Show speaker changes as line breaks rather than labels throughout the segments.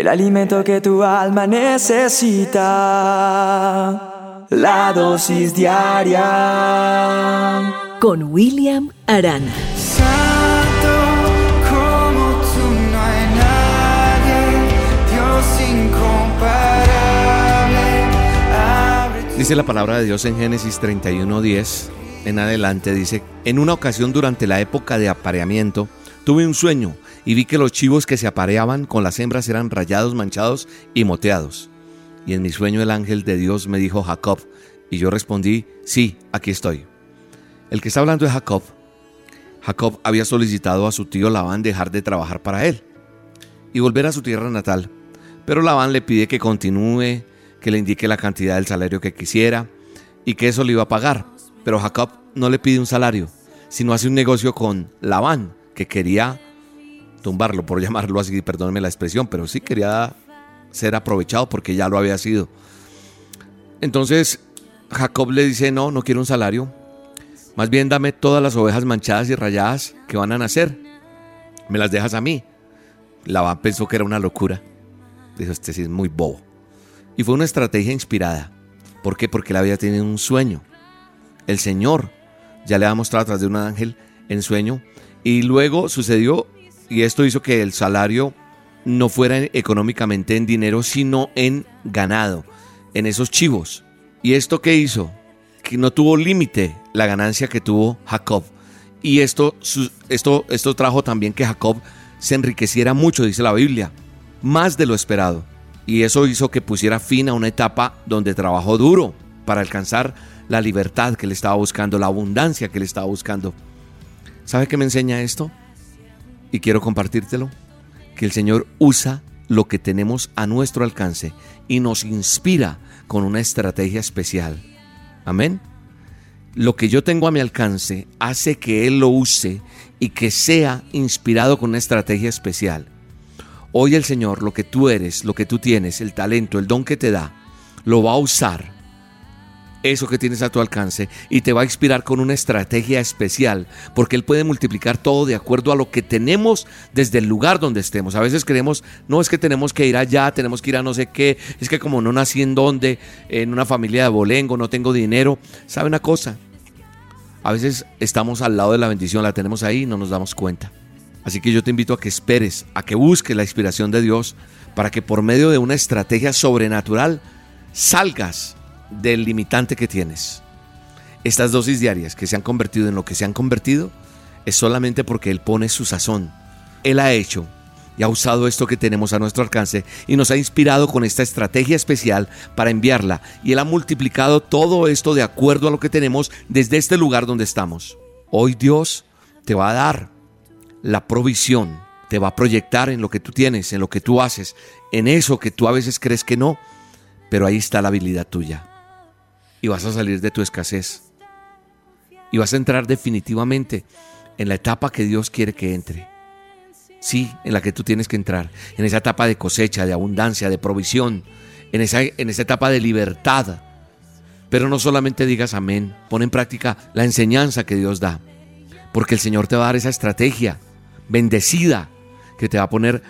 el alimento que tu alma necesita, la dosis diaria.
Con William Arana.
Santo como tú no hay nadie, Dios incomparable.
Dice la palabra de Dios en Génesis 31:10 en adelante, dice, en una ocasión durante la época de apareamiento, tuve un sueño y vi que los chivos que se apareaban con las hembras eran rayados, manchados y moteados. Y en mi sueño el ángel de Dios me dijo Jacob, y yo respondí, sí, aquí estoy. El que está hablando es Jacob. Jacob había solicitado a su tío Labán dejar de trabajar para él y volver a su tierra natal, pero Labán le pide que continúe, que le indique la cantidad del salario que quisiera y que eso le iba a pagar. Pero Jacob no le pide un salario, sino hace un negocio con Labán, que quería tumbarlo, por llamarlo así, perdónenme la expresión, pero sí quería ser aprovechado porque ya lo había sido. Entonces Jacob le dice, no, no quiero un salario, más bien dame todas las ovejas manchadas y rayadas que van a nacer, me las dejas a mí. Labán pensó que era una locura, dijo, este sí es muy bobo. Y fue una estrategia inspirada. ¿Por qué? Porque él había tenido un sueño. El Señor ya le había mostrado a través de un ángel en sueño. Y luego sucedió y esto hizo que el salario no fuera económicamente en dinero, sino en ganado, en esos chivos. ¿Y esto qué hizo? Que no tuvo límite la ganancia que tuvo Jacob. Y esto, esto, esto trajo también que Jacob se enriqueciera mucho, dice la Biblia, más de lo esperado. Y eso hizo que pusiera fin a una etapa donde trabajó duro para alcanzar la libertad que le estaba buscando, la abundancia que le estaba buscando. ¿Sabe qué me enseña esto? y quiero compartírtelo, que el Señor usa lo que tenemos a nuestro alcance y nos inspira con una estrategia especial. Amén. Lo que yo tengo a mi alcance hace que Él lo use y que sea inspirado con una estrategia especial. Hoy el Señor, lo que tú eres, lo que tú tienes, el talento, el don que te da, lo va a usar eso que tienes a tu alcance y te va a inspirar con una estrategia especial, porque Él puede multiplicar todo de acuerdo a lo que tenemos desde el lugar donde estemos. A veces creemos, no es que tenemos que ir allá, tenemos que ir a no sé qué, es que como no nací en donde, en una familia de bolengo, no tengo dinero. ¿Sabe una cosa? A veces estamos al lado de la bendición, la tenemos ahí y no nos damos cuenta. Así que yo te invito a que esperes, a que busques la inspiración de Dios para que por medio de una estrategia sobrenatural salgas del limitante que tienes. Estas dosis diarias que se han convertido en lo que se han convertido es solamente porque Él pone su sazón. Él ha hecho y ha usado esto que tenemos a nuestro alcance y nos ha inspirado con esta estrategia especial para enviarla. Y Él ha multiplicado todo esto de acuerdo a lo que tenemos desde este lugar donde estamos. Hoy Dios te va a dar la provisión, te va a proyectar en lo que tú tienes, en lo que tú haces, en eso que tú a veces crees que no, pero ahí está la habilidad tuya y vas a salir de tu escasez. Y vas a entrar definitivamente en la etapa que Dios quiere que entre. Sí, en la que tú tienes que entrar. En esa etapa de cosecha, de abundancia, de provisión. En esa, en esa etapa de libertad. Pero no solamente digas amén, pon en práctica la enseñanza que Dios da. Porque el Señor te va a dar esa estrategia bendecida que te va a poner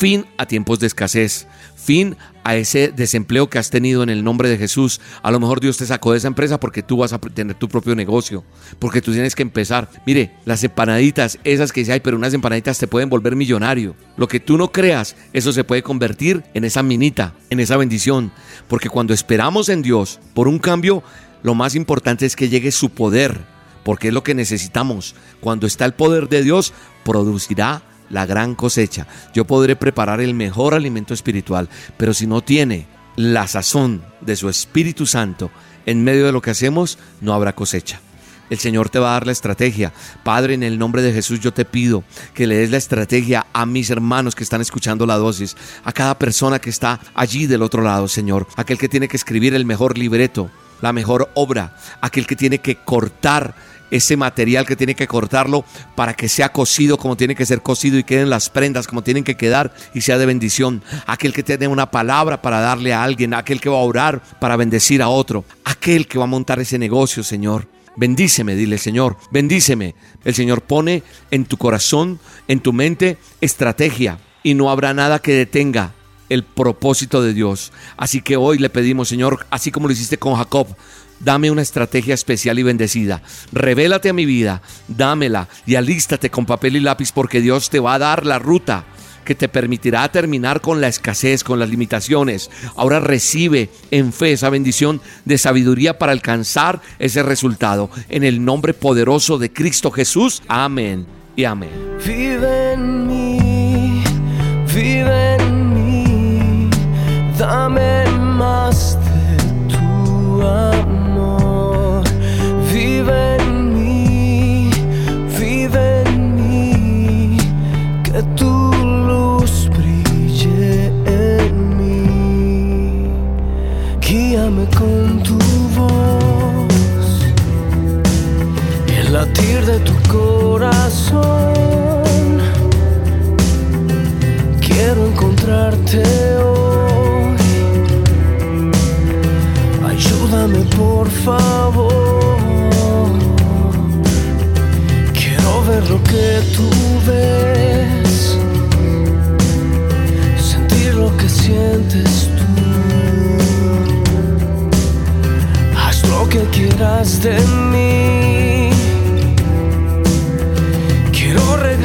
fin a tiempos de escasez, fin a ese desempleo que has tenido en el nombre de Jesús. A lo mejor Dios te sacó de esa empresa porque tú vas a tener tu propio negocio, porque tú tienes que empezar. Mire, las empanaditas, esas que dice, hay, pero unas empanaditas te pueden volver millonario. Lo que tú no creas, eso se puede convertir en esa minita, en esa bendición. Porque cuando esperamos en Dios por un cambio, lo más importante es que llegue su poder, porque es lo que necesitamos. Cuando está el poder de Dios, producirá la gran cosecha. Yo podré preparar el mejor alimento espiritual, pero si no tiene la sazón de su Espíritu Santo en medio de lo que hacemos, no habrá cosecha. El Señor te va a dar la estrategia. Padre, en el nombre de Jesús yo te pido que le des la estrategia a mis hermanos que están escuchando la dosis, a cada persona que está allí del otro lado, Señor, aquel que tiene que escribir el mejor libreto, la mejor obra, aquel que tiene que cortar ese material que tiene que cortarlo para que sea cocido como tiene que ser cocido y queden las prendas como tienen que quedar y sea de bendición. Aquel que tiene una palabra para darle a alguien, aquel que va a orar para bendecir a otro, aquel que va a montar ese negocio, Señor. Bendíceme, dile Señor, bendíceme. El Señor pone en tu corazón, en tu mente, estrategia y no habrá nada que detenga el propósito de Dios. Así que hoy le pedimos, Señor, así como lo hiciste con Jacob, dame una estrategia especial y bendecida. Revélate a mi vida, dámela y alístate con papel y lápiz porque Dios te va a dar la ruta que te permitirá terminar con la escasez, con las limitaciones. Ahora recibe en fe esa bendición de sabiduría para alcanzar ese resultado. En el nombre poderoso de Cristo Jesús. Amén y amén.
Vive en mí, vive en mí, dame más Guíame con tu voz el latir de tu corazón. Quiero encontrarte hoy. Ayúdame por favor. Quiero ver lo que tú ves.